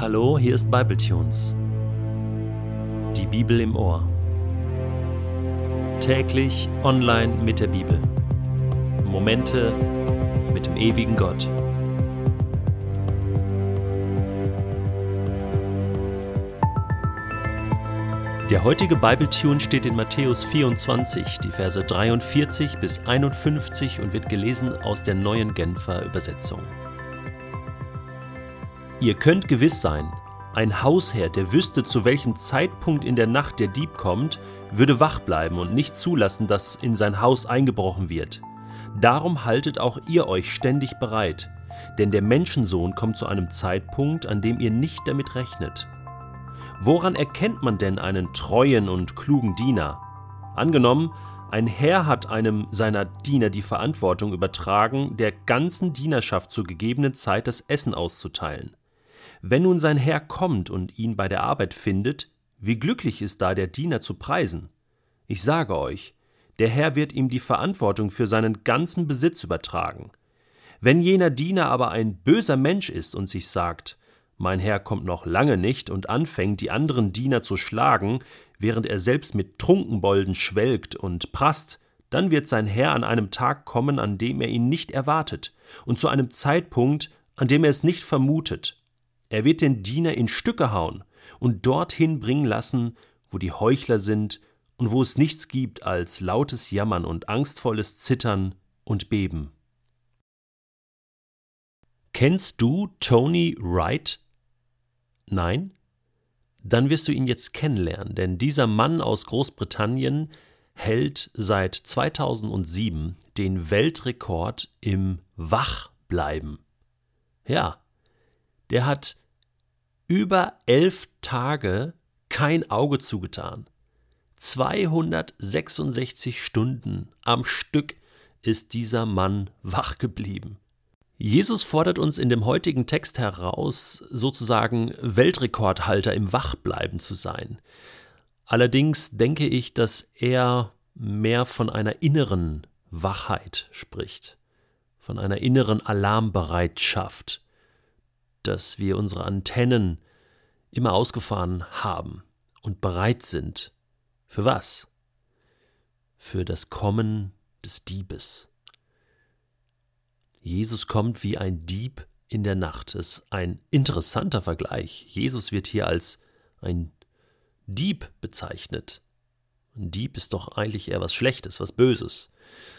Hallo, hier ist Bibletunes. Die Bibel im Ohr. Täglich online mit der Bibel. Momente mit dem ewigen Gott. Der heutige Bibletune steht in Matthäus 24, die Verse 43 bis 51 und wird gelesen aus der neuen Genfer Übersetzung. Ihr könnt gewiss sein, ein Hausherr, der wüsste, zu welchem Zeitpunkt in der Nacht der Dieb kommt, würde wach bleiben und nicht zulassen, dass in sein Haus eingebrochen wird. Darum haltet auch ihr euch ständig bereit, denn der Menschensohn kommt zu einem Zeitpunkt, an dem ihr nicht damit rechnet. Woran erkennt man denn einen treuen und klugen Diener? Angenommen, ein Herr hat einem seiner Diener die Verantwortung übertragen, der ganzen Dienerschaft zur gegebenen Zeit das Essen auszuteilen. Wenn nun sein Herr kommt und ihn bei der Arbeit findet, wie glücklich ist da der Diener zu preisen. Ich sage euch, der Herr wird ihm die Verantwortung für seinen ganzen Besitz übertragen. Wenn jener Diener aber ein böser Mensch ist und sich sagt, mein Herr kommt noch lange nicht und anfängt, die anderen Diener zu schlagen, während er selbst mit Trunkenbolden schwelgt und prasst, dann wird sein Herr an einem Tag kommen, an dem er ihn nicht erwartet, und zu einem Zeitpunkt, an dem er es nicht vermutet, er wird den Diener in Stücke hauen und dorthin bringen lassen, wo die Heuchler sind und wo es nichts gibt als lautes Jammern und angstvolles Zittern und Beben. Kennst du Tony Wright? Nein? Dann wirst du ihn jetzt kennenlernen, denn dieser Mann aus Großbritannien hält seit 2007 den Weltrekord im Wachbleiben. Ja, der hat über elf Tage kein Auge zugetan. 266 Stunden am Stück ist dieser Mann wach geblieben. Jesus fordert uns in dem heutigen Text heraus, sozusagen Weltrekordhalter im Wachbleiben zu sein. Allerdings denke ich, dass er mehr von einer inneren Wachheit spricht, von einer inneren Alarmbereitschaft, dass wir unsere Antennen immer ausgefahren haben und bereit sind. Für was? Für das Kommen des Diebes. Jesus kommt wie ein Dieb in der Nacht. Das ist ein interessanter Vergleich. Jesus wird hier als ein Dieb bezeichnet. Ein Dieb ist doch eigentlich eher was Schlechtes, was Böses.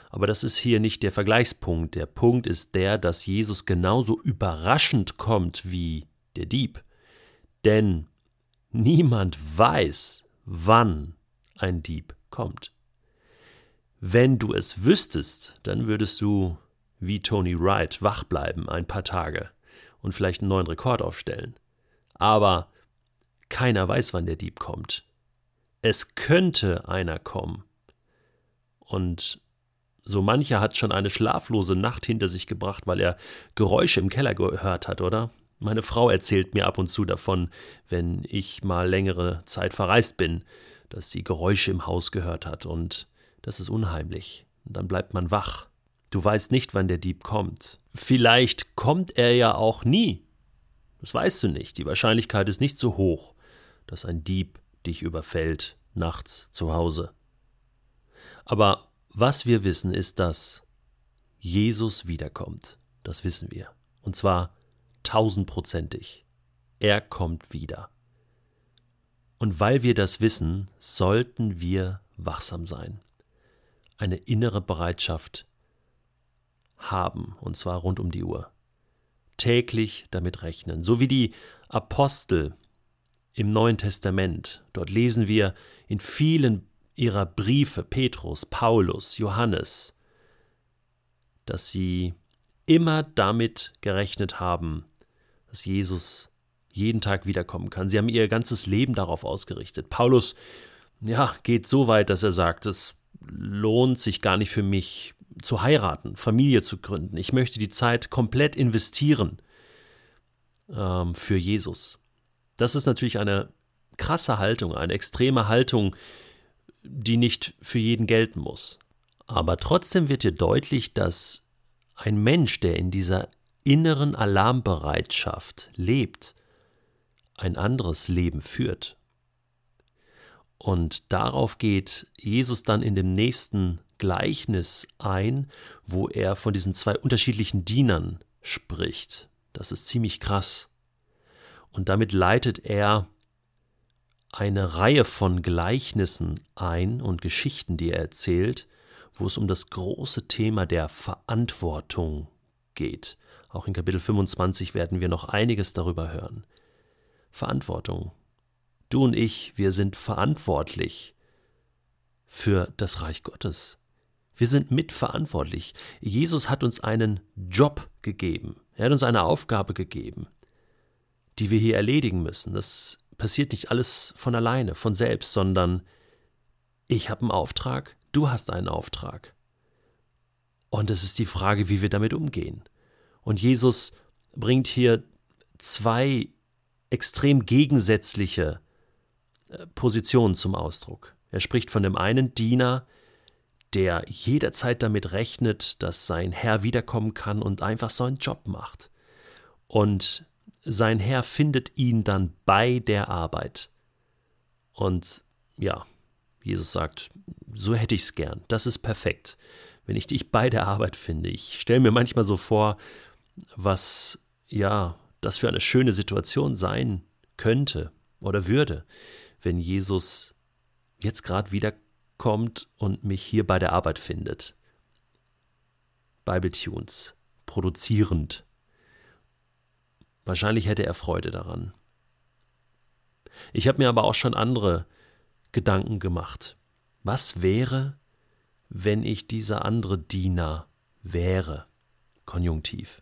Aber das ist hier nicht der Vergleichspunkt. Der Punkt ist der, dass Jesus genauso überraschend kommt wie der Dieb. Denn niemand weiß, wann ein Dieb kommt. Wenn du es wüsstest, dann würdest du wie Tony Wright wach bleiben ein paar Tage und vielleicht einen neuen Rekord aufstellen. Aber keiner weiß, wann der Dieb kommt. Es könnte einer kommen. Und so mancher hat schon eine schlaflose Nacht hinter sich gebracht, weil er Geräusche im Keller gehört hat, oder? Meine Frau erzählt mir ab und zu davon, wenn ich mal längere Zeit verreist bin, dass sie Geräusche im Haus gehört hat und das ist unheimlich. Und dann bleibt man wach. Du weißt nicht, wann der Dieb kommt. Vielleicht kommt er ja auch nie. Das weißt du nicht. Die Wahrscheinlichkeit ist nicht so hoch, dass ein Dieb dich überfällt nachts zu Hause. Aber was wir wissen, ist, dass Jesus wiederkommt. Das wissen wir. Und zwar tausendprozentig. Er kommt wieder. Und weil wir das wissen, sollten wir wachsam sein. Eine innere Bereitschaft haben, und zwar rund um die Uhr. Täglich damit rechnen. So wie die Apostel im Neuen Testament. Dort lesen wir in vielen ihrer Briefe, Petrus, Paulus, Johannes, dass sie immer damit gerechnet haben, dass Jesus jeden Tag wiederkommen kann. Sie haben ihr ganzes Leben darauf ausgerichtet. Paulus, ja, geht so weit, dass er sagt, es lohnt sich gar nicht für mich zu heiraten, Familie zu gründen. Ich möchte die Zeit komplett investieren ähm, für Jesus. Das ist natürlich eine krasse Haltung, eine extreme Haltung, die nicht für jeden gelten muss. Aber trotzdem wird dir deutlich, dass ein Mensch, der in dieser inneren Alarmbereitschaft lebt, ein anderes Leben führt. Und darauf geht Jesus dann in dem nächsten Gleichnis ein, wo er von diesen zwei unterschiedlichen Dienern spricht. Das ist ziemlich krass. Und damit leitet er eine Reihe von Gleichnissen ein und Geschichten, die er erzählt, wo es um das große Thema der Verantwortung geht. Auch in Kapitel 25 werden wir noch einiges darüber hören. Verantwortung. Du und ich, wir sind verantwortlich für das Reich Gottes. Wir sind mitverantwortlich. Jesus hat uns einen Job gegeben. Er hat uns eine Aufgabe gegeben, die wir hier erledigen müssen. Das passiert nicht alles von alleine, von selbst, sondern ich habe einen Auftrag, du hast einen Auftrag. Und es ist die Frage, wie wir damit umgehen. Und Jesus bringt hier zwei extrem gegensätzliche äh, Positionen zum Ausdruck. Er spricht von dem einen Diener, der jederzeit damit rechnet, dass sein Herr wiederkommen kann und einfach seinen Job macht. Und sein Herr findet ihn dann bei der Arbeit. Und ja, Jesus sagt, so hätte ich es gern. Das ist perfekt, wenn ich dich bei der Arbeit finde. Ich stelle mir manchmal so vor, was ja das für eine schöne Situation sein könnte oder würde, wenn Jesus jetzt gerade wiederkommt und mich hier bei der Arbeit findet. Bible Tunes, produzierend. Wahrscheinlich hätte er Freude daran. Ich habe mir aber auch schon andere Gedanken gemacht. Was wäre, wenn ich dieser andere Diener wäre? Konjunktiv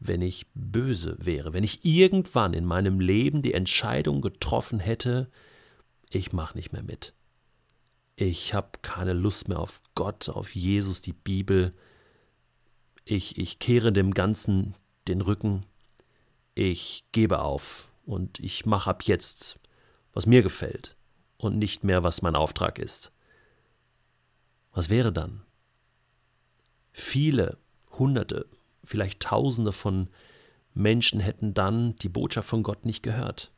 wenn ich böse wäre, wenn ich irgendwann in meinem Leben die Entscheidung getroffen hätte, ich mache nicht mehr mit. Ich habe keine Lust mehr auf Gott, auf Jesus, die Bibel. Ich, ich kehre dem Ganzen den Rücken. Ich gebe auf und ich mache ab jetzt, was mir gefällt und nicht mehr, was mein Auftrag ist. Was wäre dann? Viele, Hunderte, vielleicht Tausende von Menschen hätten dann die Botschaft von Gott nicht gehört.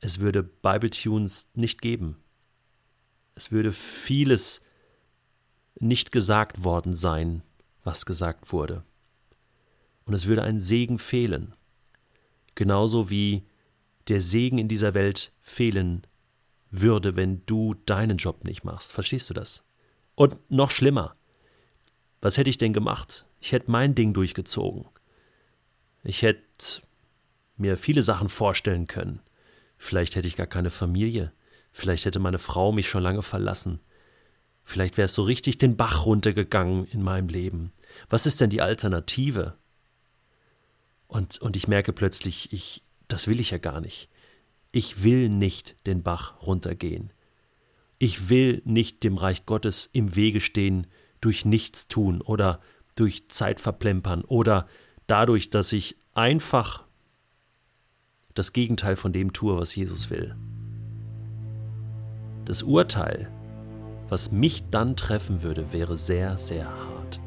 Es würde Bible-Tunes nicht geben. Es würde vieles nicht gesagt worden sein, was gesagt wurde. Und es würde ein Segen fehlen. Genauso wie der Segen in dieser Welt fehlen würde, wenn du deinen Job nicht machst. Verstehst du das? Und noch schlimmer. Was hätte ich denn gemacht? Ich hätte mein Ding durchgezogen. Ich hätte mir viele Sachen vorstellen können. Vielleicht hätte ich gar keine Familie. Vielleicht hätte meine Frau mich schon lange verlassen. Vielleicht wäre es so richtig den Bach runtergegangen in meinem Leben. Was ist denn die Alternative? Und, und ich merke plötzlich, ich, das will ich ja gar nicht. Ich will nicht den Bach runtergehen. Ich will nicht dem Reich Gottes im Wege stehen durch Nichtstun oder durch Zeit verplempern oder dadurch, dass ich einfach das Gegenteil von dem tue, was Jesus will. Das Urteil, was mich dann treffen würde, wäre sehr, sehr hart.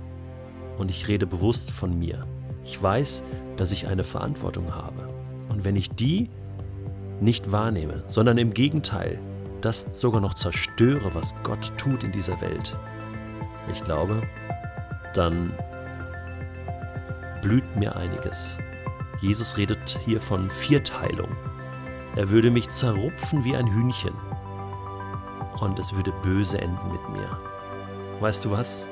Und ich rede bewusst von mir. Ich weiß, dass ich eine Verantwortung habe. Und wenn ich die nicht wahrnehme, sondern im Gegenteil das sogar noch zerstöre, was Gott tut in dieser Welt, ich glaube, dann blüht mir einiges. Jesus redet hier von Vierteilung. Er würde mich zerrupfen wie ein Hühnchen. Und es würde böse enden mit mir. Weißt du was?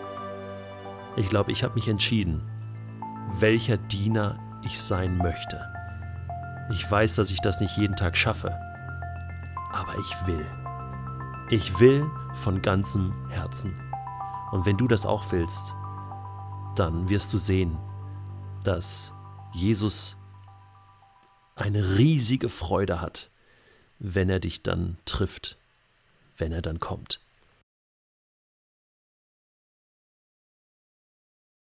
Ich glaube, ich habe mich entschieden, welcher Diener ich sein möchte. Ich weiß, dass ich das nicht jeden Tag schaffe. Aber ich will. Ich will von ganzem Herzen. Und wenn du das auch willst, dann wirst du sehen, dass Jesus eine riesige Freude hat, wenn er dich dann trifft, wenn er dann kommt.